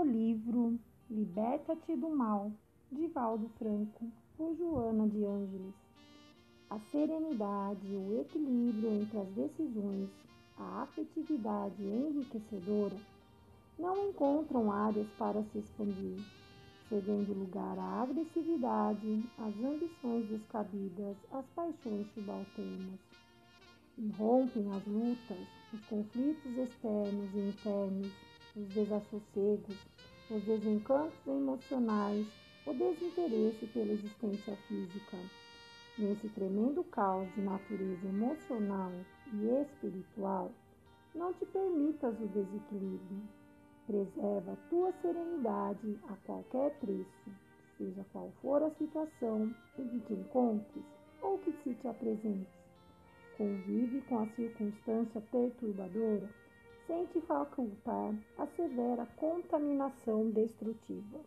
do livro Liberta-te do Mal, de Valdo Franco, por Joana de Ângeles. A serenidade, o equilíbrio entre as decisões, a afetividade enriquecedora não encontram áreas para se expandir, cedendo lugar à agressividade, às ambições descabidas, às paixões subalternas. Irrompem as lutas, os conflitos externos e internos, os desassossegos, os desencantos emocionais, o desinteresse pela existência física. Nesse tremendo caos de natureza emocional e espiritual, não te permitas o desequilíbrio. Preserva tua serenidade a qualquer preço, seja qual for a situação em que te encontres ou que se te apresente. Convive com a circunstância perturbadora sem te facultar a severa contaminação destrutiva.